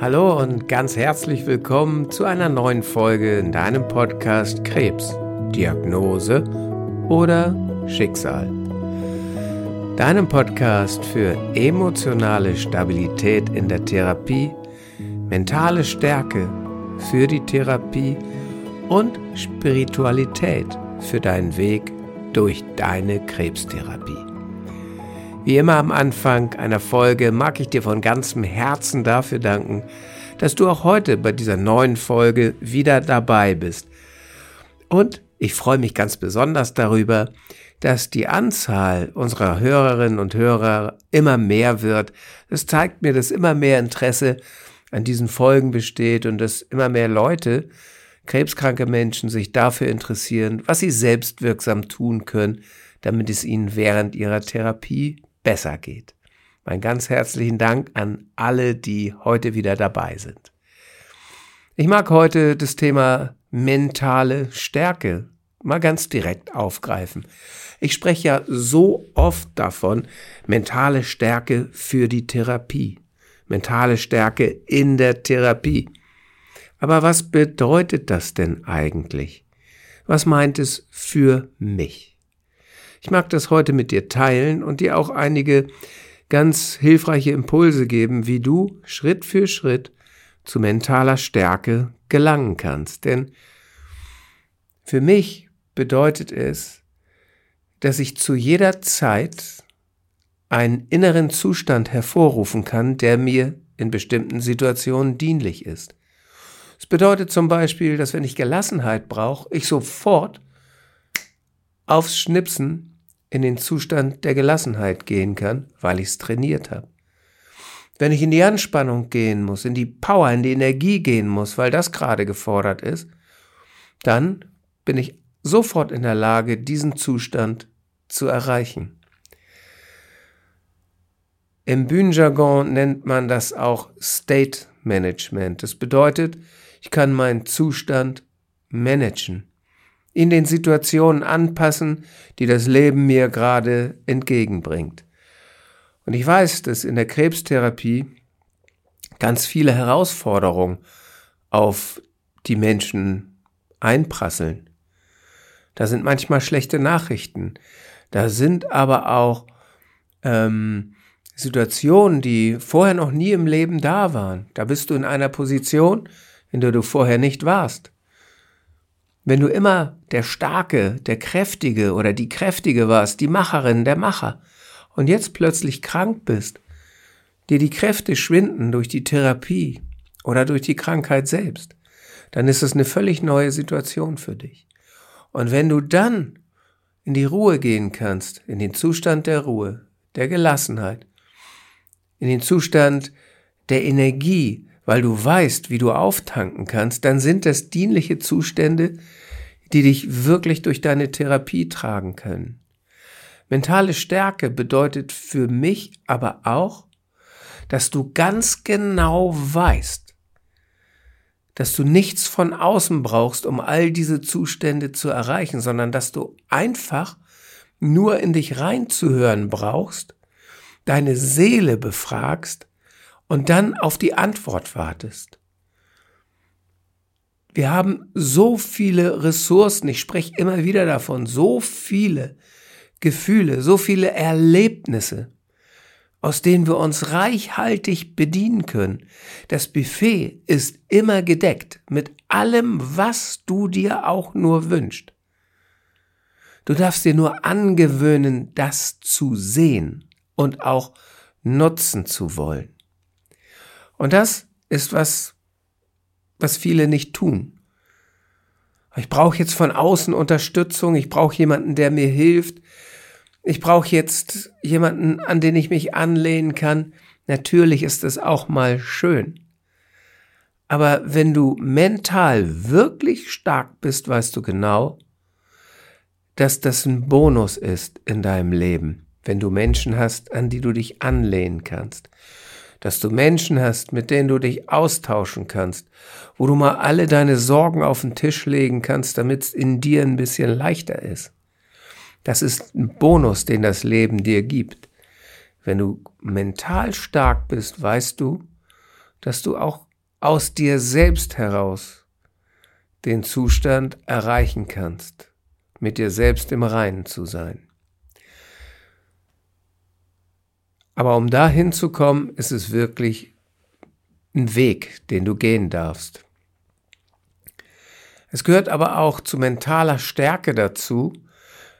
Hallo und ganz herzlich willkommen zu einer neuen Folge in deinem Podcast Krebs, Diagnose oder Schicksal. Deinem Podcast für emotionale Stabilität in der Therapie, mentale Stärke für die Therapie und Spiritualität für deinen Weg durch deine Krebstherapie. Wie immer am Anfang einer Folge mag ich dir von ganzem Herzen dafür danken, dass du auch heute bei dieser neuen Folge wieder dabei bist. Und ich freue mich ganz besonders darüber, dass die Anzahl unserer Hörerinnen und Hörer immer mehr wird. Es zeigt mir, dass immer mehr Interesse an diesen Folgen besteht und dass immer mehr Leute, krebskranke Menschen, sich dafür interessieren, was sie selbst wirksam tun können, damit es ihnen während ihrer Therapie besser geht. Mein ganz herzlichen Dank an alle, die heute wieder dabei sind. Ich mag heute das Thema mentale Stärke mal ganz direkt aufgreifen. Ich spreche ja so oft davon, mentale Stärke für die Therapie, mentale Stärke in der Therapie. Aber was bedeutet das denn eigentlich? Was meint es für mich? Ich mag das heute mit dir teilen und dir auch einige ganz hilfreiche Impulse geben, wie du Schritt für Schritt zu mentaler Stärke gelangen kannst. Denn für mich bedeutet es, dass ich zu jeder Zeit einen inneren Zustand hervorrufen kann, der mir in bestimmten Situationen dienlich ist. Es bedeutet zum Beispiel, dass wenn ich Gelassenheit brauche, ich sofort aufs Schnipsen in den Zustand der Gelassenheit gehen kann, weil ich es trainiert habe. Wenn ich in die Anspannung gehen muss, in die Power, in die Energie gehen muss, weil das gerade gefordert ist, dann bin ich sofort in der Lage, diesen Zustand zu erreichen. Im Bühnenjargon nennt man das auch State Management. Das bedeutet, ich kann meinen Zustand managen in den Situationen anpassen, die das Leben mir gerade entgegenbringt. Und ich weiß, dass in der Krebstherapie ganz viele Herausforderungen auf die Menschen einprasseln. Da sind manchmal schlechte Nachrichten. Da sind aber auch ähm, Situationen, die vorher noch nie im Leben da waren. Da bist du in einer Position, in der du vorher nicht warst. Wenn du immer der Starke, der Kräftige oder die Kräftige warst, die Macherin, der Macher, und jetzt plötzlich krank bist, dir die Kräfte schwinden durch die Therapie oder durch die Krankheit selbst, dann ist es eine völlig neue Situation für dich. Und wenn du dann in die Ruhe gehen kannst, in den Zustand der Ruhe, der Gelassenheit, in den Zustand der Energie, weil du weißt, wie du auftanken kannst, dann sind das dienliche Zustände, die dich wirklich durch deine Therapie tragen können. Mentale Stärke bedeutet für mich aber auch, dass du ganz genau weißt, dass du nichts von außen brauchst, um all diese Zustände zu erreichen, sondern dass du einfach nur in dich reinzuhören brauchst, deine Seele befragst und dann auf die Antwort wartest. Wir haben so viele Ressourcen, ich spreche immer wieder davon, so viele Gefühle, so viele Erlebnisse, aus denen wir uns reichhaltig bedienen können. Das Buffet ist immer gedeckt mit allem, was du dir auch nur wünschst. Du darfst dir nur angewöhnen, das zu sehen und auch nutzen zu wollen. Und das ist was, was viele nicht tun. Ich brauche jetzt von außen Unterstützung, ich brauche jemanden, der mir hilft, ich brauche jetzt jemanden, an den ich mich anlehnen kann. Natürlich ist das auch mal schön. Aber wenn du mental wirklich stark bist, weißt du genau, dass das ein Bonus ist in deinem Leben, wenn du Menschen hast, an die du dich anlehnen kannst dass du Menschen hast, mit denen du dich austauschen kannst, wo du mal alle deine Sorgen auf den Tisch legen kannst, damit es in dir ein bisschen leichter ist. Das ist ein Bonus, den das Leben dir gibt. Wenn du mental stark bist, weißt du, dass du auch aus dir selbst heraus den Zustand erreichen kannst, mit dir selbst im Reinen zu sein. Aber um dahin zu kommen, ist es wirklich ein Weg, den du gehen darfst. Es gehört aber auch zu mentaler Stärke dazu,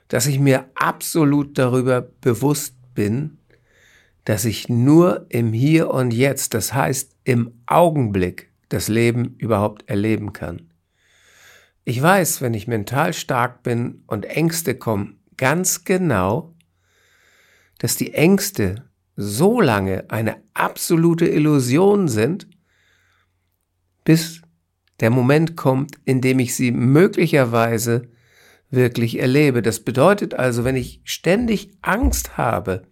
dass ich mir absolut darüber bewusst bin, dass ich nur im Hier und Jetzt, das heißt im Augenblick, das Leben überhaupt erleben kann. Ich weiß, wenn ich mental stark bin und Ängste kommen, ganz genau, dass die Ängste so lange eine absolute Illusion sind, bis der Moment kommt, in dem ich sie möglicherweise wirklich erlebe. Das bedeutet also, wenn ich ständig Angst habe,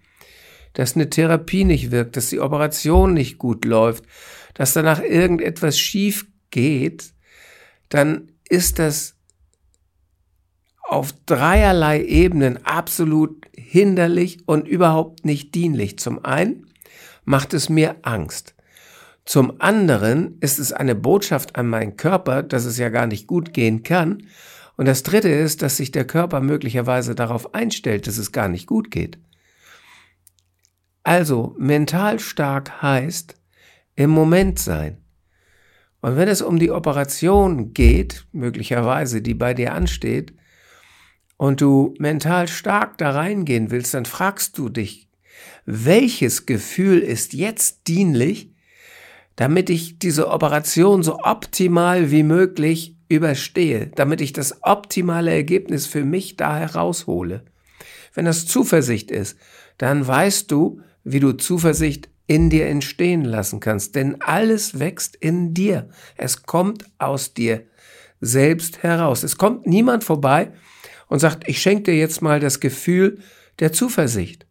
dass eine Therapie nicht wirkt, dass die Operation nicht gut läuft, dass danach irgendetwas schief geht, dann ist das auf dreierlei Ebenen absolut hinderlich und überhaupt nicht dienlich. Zum einen macht es mir Angst. Zum anderen ist es eine Botschaft an meinen Körper, dass es ja gar nicht gut gehen kann. Und das Dritte ist, dass sich der Körper möglicherweise darauf einstellt, dass es gar nicht gut geht. Also mental stark heißt im Moment sein. Und wenn es um die Operation geht, möglicherweise, die bei dir ansteht, und du mental stark da reingehen willst, dann fragst du dich, welches Gefühl ist jetzt dienlich, damit ich diese Operation so optimal wie möglich überstehe, damit ich das optimale Ergebnis für mich da heraushole. Wenn das Zuversicht ist, dann weißt du, wie du Zuversicht in dir entstehen lassen kannst, denn alles wächst in dir. Es kommt aus dir selbst heraus. Es kommt niemand vorbei und sagt, ich schenke dir jetzt mal das Gefühl der Zuversicht.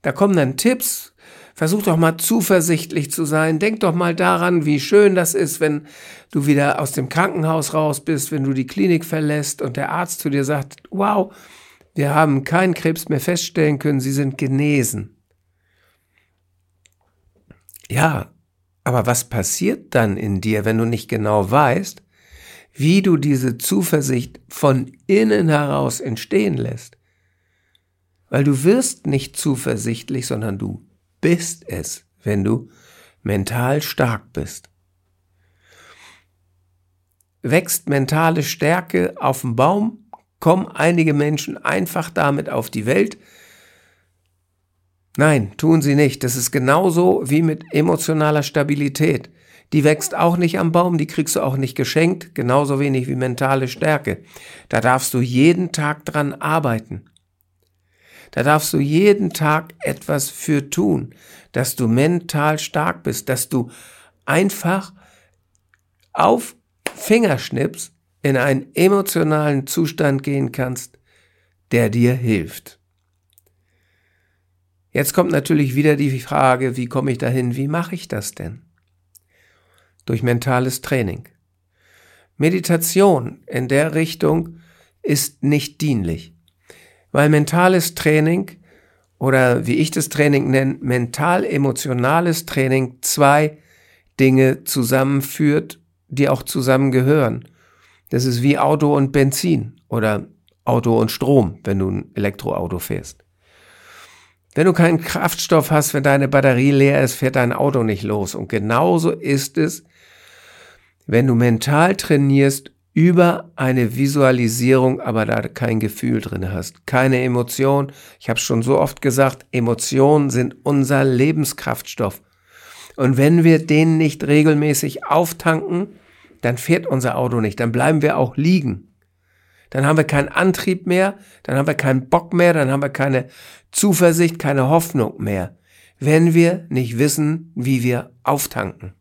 Da kommen dann Tipps, versuch doch mal zuversichtlich zu sein, denk doch mal daran, wie schön das ist, wenn du wieder aus dem Krankenhaus raus bist, wenn du die Klinik verlässt und der Arzt zu dir sagt, wow, wir haben keinen Krebs mehr feststellen können, sie sind genesen. Ja, aber was passiert dann in dir, wenn du nicht genau weißt, wie du diese Zuversicht von innen heraus entstehen lässt? Weil du wirst nicht zuversichtlich, sondern du bist es, wenn du mental stark bist. Wächst mentale Stärke auf dem Baum, kommen einige Menschen einfach damit auf die Welt, Nein, tun sie nicht. Das ist genauso wie mit emotionaler Stabilität. Die wächst auch nicht am Baum, die kriegst du auch nicht geschenkt, genauso wenig wie mentale Stärke. Da darfst du jeden Tag dran arbeiten. Da darfst du jeden Tag etwas für tun, dass du mental stark bist, dass du einfach auf Fingerschnips in einen emotionalen Zustand gehen kannst, der dir hilft. Jetzt kommt natürlich wieder die Frage, wie komme ich dahin, wie mache ich das denn? Durch mentales Training. Meditation in der Richtung ist nicht dienlich, weil mentales Training oder wie ich das Training nenne, mental-emotionales Training zwei Dinge zusammenführt, die auch zusammengehören. Das ist wie Auto und Benzin oder Auto und Strom, wenn du ein Elektroauto fährst. Wenn du keinen Kraftstoff hast, wenn deine Batterie leer ist, fährt dein Auto nicht los. Und genauso ist es, wenn du mental trainierst über eine Visualisierung, aber da kein Gefühl drin hast, keine Emotion. Ich habe schon so oft gesagt, Emotionen sind unser Lebenskraftstoff. Und wenn wir den nicht regelmäßig auftanken, dann fährt unser Auto nicht, dann bleiben wir auch liegen dann haben wir keinen Antrieb mehr, dann haben wir keinen Bock mehr, dann haben wir keine Zuversicht, keine Hoffnung mehr, wenn wir nicht wissen, wie wir auftanken.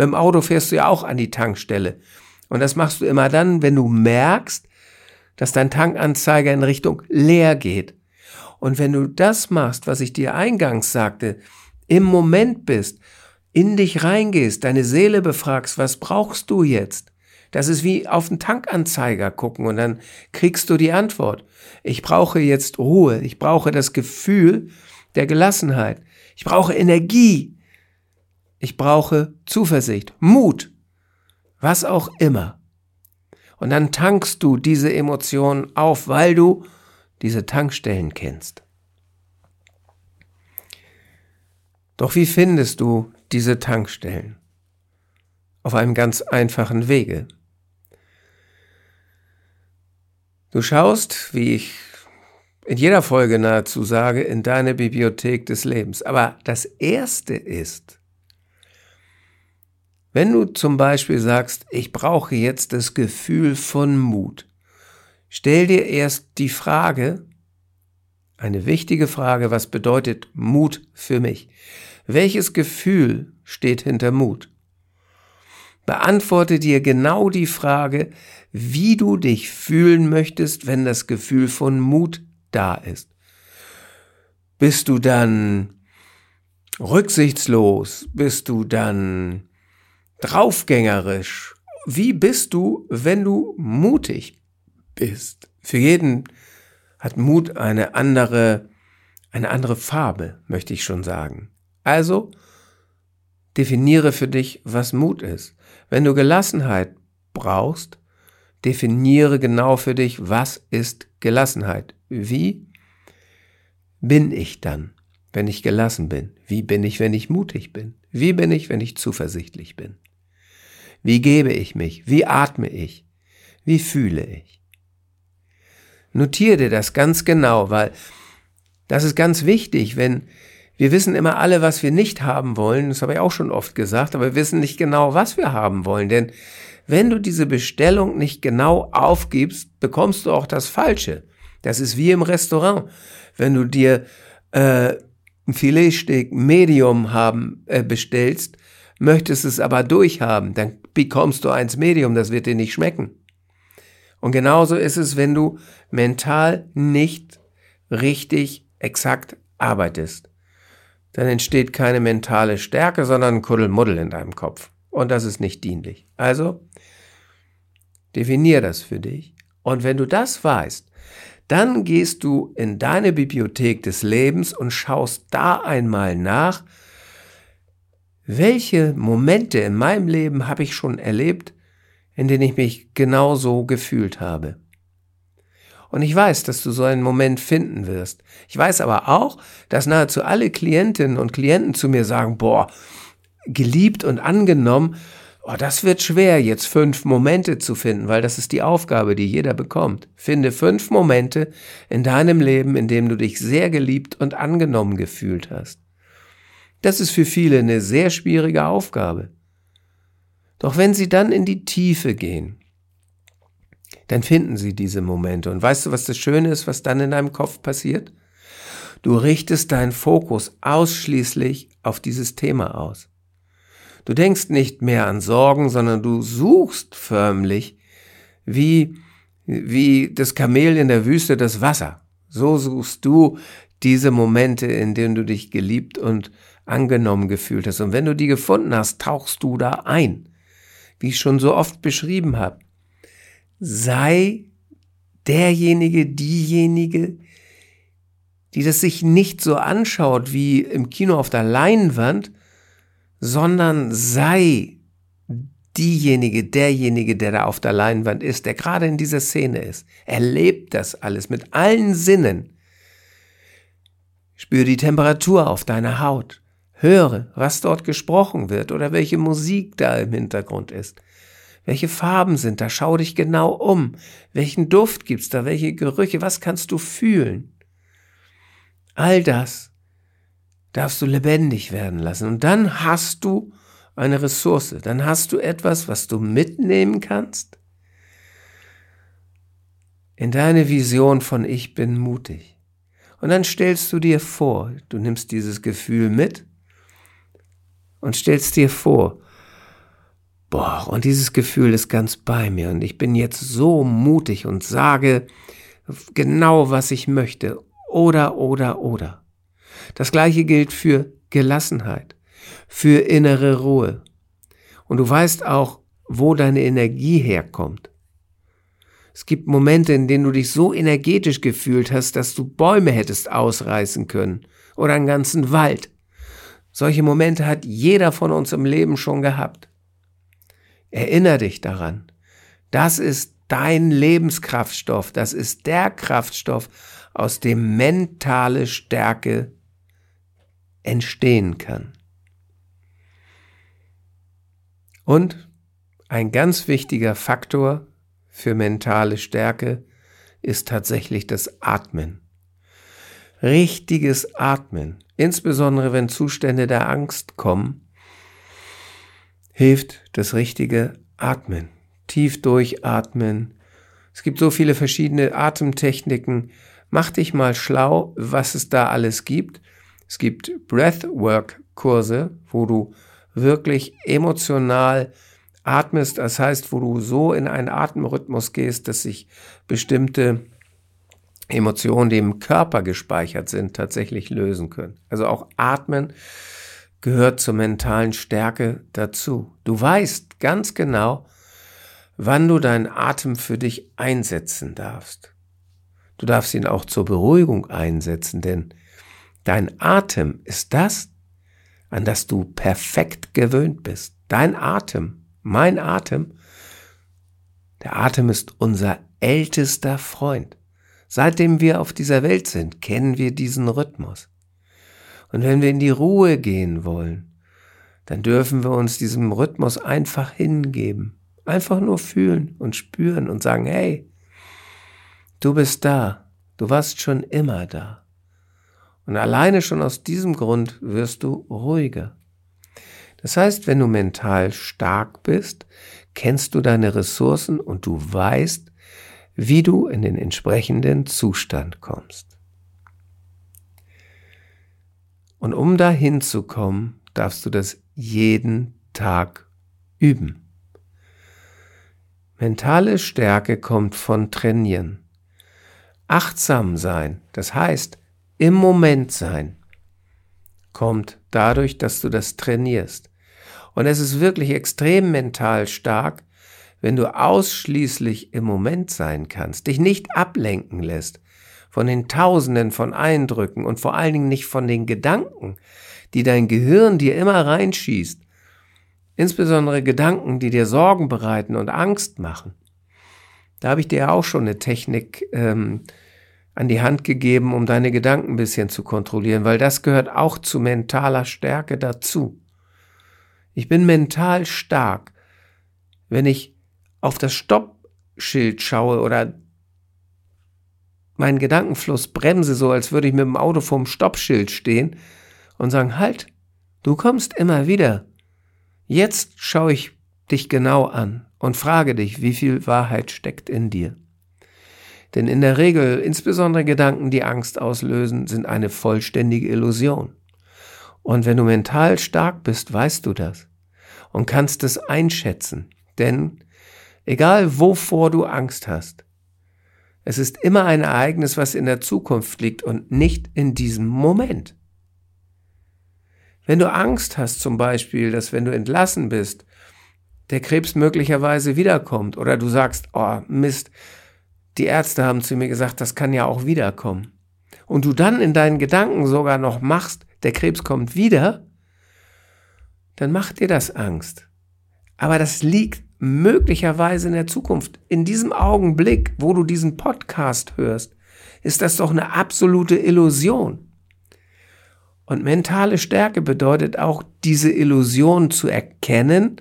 Mit dem Auto fährst du ja auch an die Tankstelle. Und das machst du immer dann, wenn du merkst, dass dein Tankanzeiger in Richtung leer geht. Und wenn du das machst, was ich dir eingangs sagte, im Moment bist, in dich reingehst, deine Seele befragst, was brauchst du jetzt? Das ist wie auf den Tankanzeiger gucken und dann kriegst du die Antwort. Ich brauche jetzt Ruhe. Ich brauche das Gefühl der Gelassenheit. Ich brauche Energie. Ich brauche Zuversicht, Mut, was auch immer. Und dann tankst du diese Emotionen auf, weil du diese Tankstellen kennst. Doch wie findest du diese Tankstellen? Auf einem ganz einfachen Wege. Du schaust, wie ich in jeder Folge nahezu sage, in deine Bibliothek des Lebens. Aber das Erste ist, wenn du zum Beispiel sagst, ich brauche jetzt das Gefühl von Mut, stell dir erst die Frage, eine wichtige Frage, was bedeutet Mut für mich? Welches Gefühl steht hinter Mut? Beantworte dir genau die Frage, wie du dich fühlen möchtest, wenn das Gefühl von Mut da ist. Bist du dann rücksichtslos? Bist du dann draufgängerisch? Wie bist du, wenn du mutig bist? Für jeden hat Mut eine andere, eine andere Farbe, möchte ich schon sagen. Also, definiere für dich, was Mut ist. Wenn du Gelassenheit brauchst, definiere genau für dich, was ist Gelassenheit. Wie bin ich dann, wenn ich gelassen bin? Wie bin ich, wenn ich mutig bin? Wie bin ich, wenn ich zuversichtlich bin? Wie gebe ich mich? Wie atme ich? Wie fühle ich? Notiere dir das ganz genau, weil das ist ganz wichtig, wenn wir wissen immer alle, was wir nicht haben wollen, das habe ich auch schon oft gesagt, aber wir wissen nicht genau, was wir haben wollen, denn wenn du diese Bestellung nicht genau aufgibst, bekommst du auch das Falsche. Das ist wie im Restaurant. Wenn du dir äh, ein Filetsteak Medium haben äh, bestellst, möchtest es aber durchhaben, dann bekommst du eins Medium, das wird dir nicht schmecken. Und genauso ist es, wenn du mental nicht richtig exakt arbeitest dann entsteht keine mentale Stärke, sondern ein Kuddelmuddel in deinem Kopf. Und das ist nicht dienlich. Also, definier das für dich. Und wenn du das weißt, dann gehst du in deine Bibliothek des Lebens und schaust da einmal nach, welche Momente in meinem Leben habe ich schon erlebt, in denen ich mich genauso gefühlt habe. Und ich weiß, dass du so einen Moment finden wirst. Ich weiß aber auch, dass nahezu alle Klientinnen und Klienten zu mir sagen, boah, geliebt und angenommen, oh, das wird schwer, jetzt fünf Momente zu finden, weil das ist die Aufgabe, die jeder bekommt. Finde fünf Momente in deinem Leben, in dem du dich sehr geliebt und angenommen gefühlt hast. Das ist für viele eine sehr schwierige Aufgabe. Doch wenn sie dann in die Tiefe gehen, dann finden sie diese Momente. Und weißt du, was das Schöne ist, was dann in deinem Kopf passiert? Du richtest deinen Fokus ausschließlich auf dieses Thema aus. Du denkst nicht mehr an Sorgen, sondern du suchst förmlich wie, wie das Kamel in der Wüste das Wasser. So suchst du diese Momente, in denen du dich geliebt und angenommen gefühlt hast. Und wenn du die gefunden hast, tauchst du da ein. Wie ich schon so oft beschrieben habe sei derjenige, diejenige, die das sich nicht so anschaut wie im Kino auf der Leinwand, sondern sei diejenige, derjenige, der da auf der Leinwand ist, der gerade in dieser Szene ist. Erlebt das alles mit allen Sinnen. Spür die Temperatur auf deiner Haut. Höre, was dort gesprochen wird oder welche Musik da im Hintergrund ist. Welche Farben sind da? Schau dich genau um. Welchen Duft gibt's da? Welche Gerüche? Was kannst du fühlen? All das darfst du lebendig werden lassen. Und dann hast du eine Ressource. Dann hast du etwas, was du mitnehmen kannst in deine Vision von ich bin mutig. Und dann stellst du dir vor, du nimmst dieses Gefühl mit und stellst dir vor, Boah, und dieses Gefühl ist ganz bei mir und ich bin jetzt so mutig und sage genau, was ich möchte. Oder, oder, oder. Das gleiche gilt für Gelassenheit, für innere Ruhe. Und du weißt auch, wo deine Energie herkommt. Es gibt Momente, in denen du dich so energetisch gefühlt hast, dass du Bäume hättest ausreißen können oder einen ganzen Wald. Solche Momente hat jeder von uns im Leben schon gehabt. Erinner dich daran. Das ist dein Lebenskraftstoff. Das ist der Kraftstoff, aus dem mentale Stärke entstehen kann. Und ein ganz wichtiger Faktor für mentale Stärke ist tatsächlich das Atmen. Richtiges Atmen, insbesondere wenn Zustände der Angst kommen, hilft das richtige Atmen. Tief durchatmen. Es gibt so viele verschiedene Atemtechniken. Mach dich mal schlau, was es da alles gibt. Es gibt Breathwork-Kurse, wo du wirklich emotional atmest, das heißt, wo du so in einen Atemrhythmus gehst, dass sich bestimmte Emotionen, die im Körper gespeichert sind, tatsächlich lösen können. Also auch Atmen gehört zur mentalen Stärke dazu. Du weißt ganz genau, wann du deinen Atem für dich einsetzen darfst. Du darfst ihn auch zur Beruhigung einsetzen, denn dein Atem ist das, an das du perfekt gewöhnt bist. Dein Atem, mein Atem, der Atem ist unser ältester Freund. Seitdem wir auf dieser Welt sind, kennen wir diesen Rhythmus. Und wenn wir in die Ruhe gehen wollen, dann dürfen wir uns diesem Rhythmus einfach hingeben. Einfach nur fühlen und spüren und sagen, hey, du bist da, du warst schon immer da. Und alleine schon aus diesem Grund wirst du ruhiger. Das heißt, wenn du mental stark bist, kennst du deine Ressourcen und du weißt, wie du in den entsprechenden Zustand kommst. Und um dahin zu kommen, darfst du das jeden Tag üben. Mentale Stärke kommt von Trainieren. Achtsam sein, das heißt im Moment sein, kommt dadurch, dass du das trainierst. Und es ist wirklich extrem mental stark, wenn du ausschließlich im Moment sein kannst, dich nicht ablenken lässt von den Tausenden von Eindrücken und vor allen Dingen nicht von den Gedanken, die dein Gehirn dir immer reinschießt, insbesondere Gedanken, die dir Sorgen bereiten und Angst machen. Da habe ich dir auch schon eine Technik ähm, an die Hand gegeben, um deine Gedanken ein bisschen zu kontrollieren, weil das gehört auch zu mentaler Stärke dazu. Ich bin mental stark, wenn ich auf das Stoppschild schaue oder meinen Gedankenfluss bremse, so als würde ich mit dem Auto vorm Stoppschild stehen und sagen, halt, du kommst immer wieder. Jetzt schaue ich dich genau an und frage dich, wie viel Wahrheit steckt in dir. Denn in der Regel, insbesondere Gedanken, die Angst auslösen, sind eine vollständige Illusion. Und wenn du mental stark bist, weißt du das und kannst es einschätzen. Denn egal wovor du Angst hast, es ist immer ein Ereignis, was in der Zukunft liegt und nicht in diesem Moment. Wenn du Angst hast zum Beispiel, dass wenn du entlassen bist, der Krebs möglicherweise wiederkommt oder du sagst, oh Mist, die Ärzte haben zu mir gesagt, das kann ja auch wiederkommen. Und du dann in deinen Gedanken sogar noch machst, der Krebs kommt wieder, dann macht dir das Angst. Aber das liegt möglicherweise in der Zukunft. In diesem Augenblick, wo du diesen Podcast hörst, ist das doch eine absolute Illusion. Und mentale Stärke bedeutet auch, diese Illusion zu erkennen,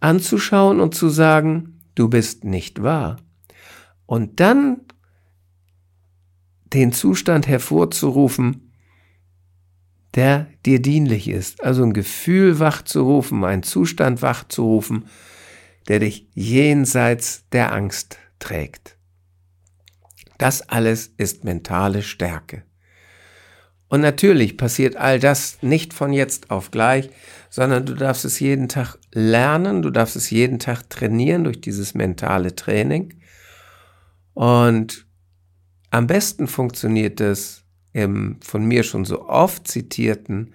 anzuschauen und zu sagen, du bist nicht wahr. Und dann den Zustand hervorzurufen, der dir dienlich ist. Also ein Gefühl wachzurufen, einen Zustand wachzurufen, der dich jenseits der Angst trägt. Das alles ist mentale Stärke. Und natürlich passiert all das nicht von jetzt auf gleich, sondern du darfst es jeden Tag lernen, du darfst es jeden Tag trainieren durch dieses mentale Training. Und am besten funktioniert es im von mir schon so oft zitierten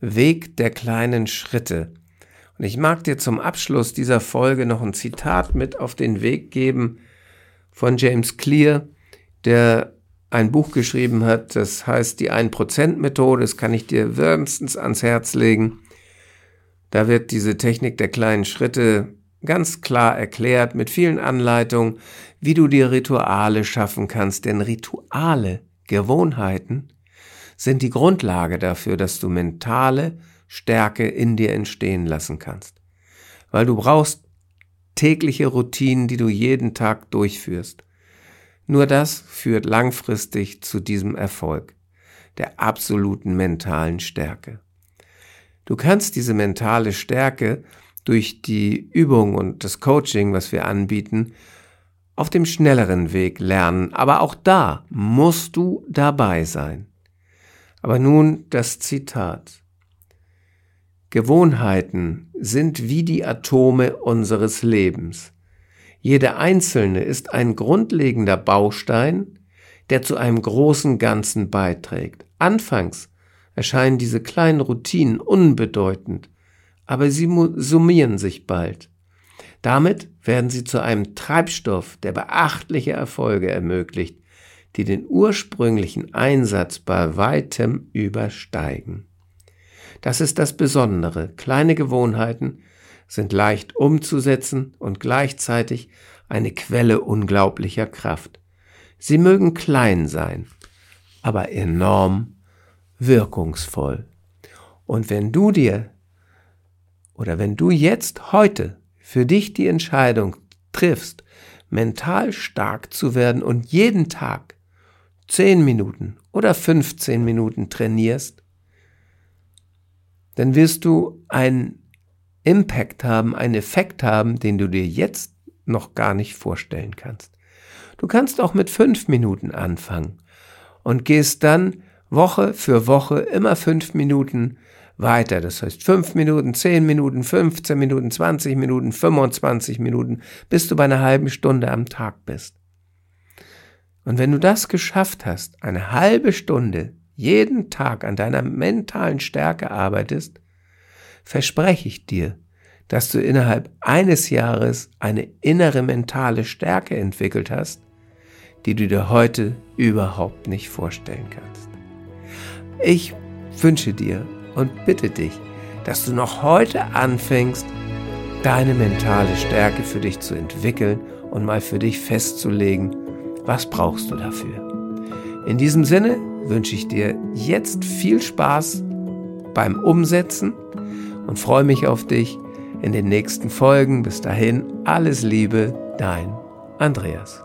Weg der kleinen Schritte. Und ich mag dir zum Abschluss dieser Folge noch ein Zitat mit auf den Weg geben von James Clear, der ein Buch geschrieben hat, das heißt die 1%-Methode, das kann ich dir wärmstens ans Herz legen. Da wird diese Technik der kleinen Schritte ganz klar erklärt mit vielen Anleitungen, wie du dir Rituale schaffen kannst, denn Rituale, Gewohnheiten sind die Grundlage dafür, dass du mentale Stärke in dir entstehen lassen kannst. Weil du brauchst tägliche Routinen, die du jeden Tag durchführst. Nur das führt langfristig zu diesem Erfolg, der absoluten mentalen Stärke. Du kannst diese mentale Stärke durch die Übung und das Coaching, was wir anbieten, auf dem schnelleren Weg lernen, aber auch da musst du dabei sein. Aber nun das Zitat. Gewohnheiten sind wie die Atome unseres Lebens. Jede einzelne ist ein grundlegender Baustein, der zu einem großen Ganzen beiträgt. Anfangs erscheinen diese kleinen Routinen unbedeutend, aber sie summieren sich bald. Damit werden sie zu einem Treibstoff, der beachtliche Erfolge ermöglicht, die den ursprünglichen Einsatz bei weitem übersteigen. Das ist das Besondere. Kleine Gewohnheiten sind leicht umzusetzen und gleichzeitig eine Quelle unglaublicher Kraft. Sie mögen klein sein, aber enorm wirkungsvoll. Und wenn du dir oder wenn du jetzt heute für dich die Entscheidung triffst, mental stark zu werden und jeden Tag 10 Minuten oder 15 Minuten trainierst, dann wirst du ein Impact haben, einen Effekt haben, den du dir jetzt noch gar nicht vorstellen kannst. Du kannst auch mit fünf Minuten anfangen und gehst dann Woche für Woche immer fünf Minuten weiter. Das heißt fünf Minuten, zehn Minuten, 15 Minuten, 20 Minuten, 25 Minuten, bis du bei einer halben Stunde am Tag bist. Und wenn du das geschafft hast, eine halbe Stunde jeden Tag an deiner mentalen Stärke arbeitest, verspreche ich dir, dass du innerhalb eines Jahres eine innere mentale Stärke entwickelt hast, die du dir heute überhaupt nicht vorstellen kannst. Ich wünsche dir und bitte dich, dass du noch heute anfängst, deine mentale Stärke für dich zu entwickeln und mal für dich festzulegen, was brauchst du dafür. In diesem Sinne wünsche ich dir jetzt viel Spaß beim Umsetzen und freue mich auf dich in den nächsten Folgen. Bis dahin, alles Liebe, dein Andreas.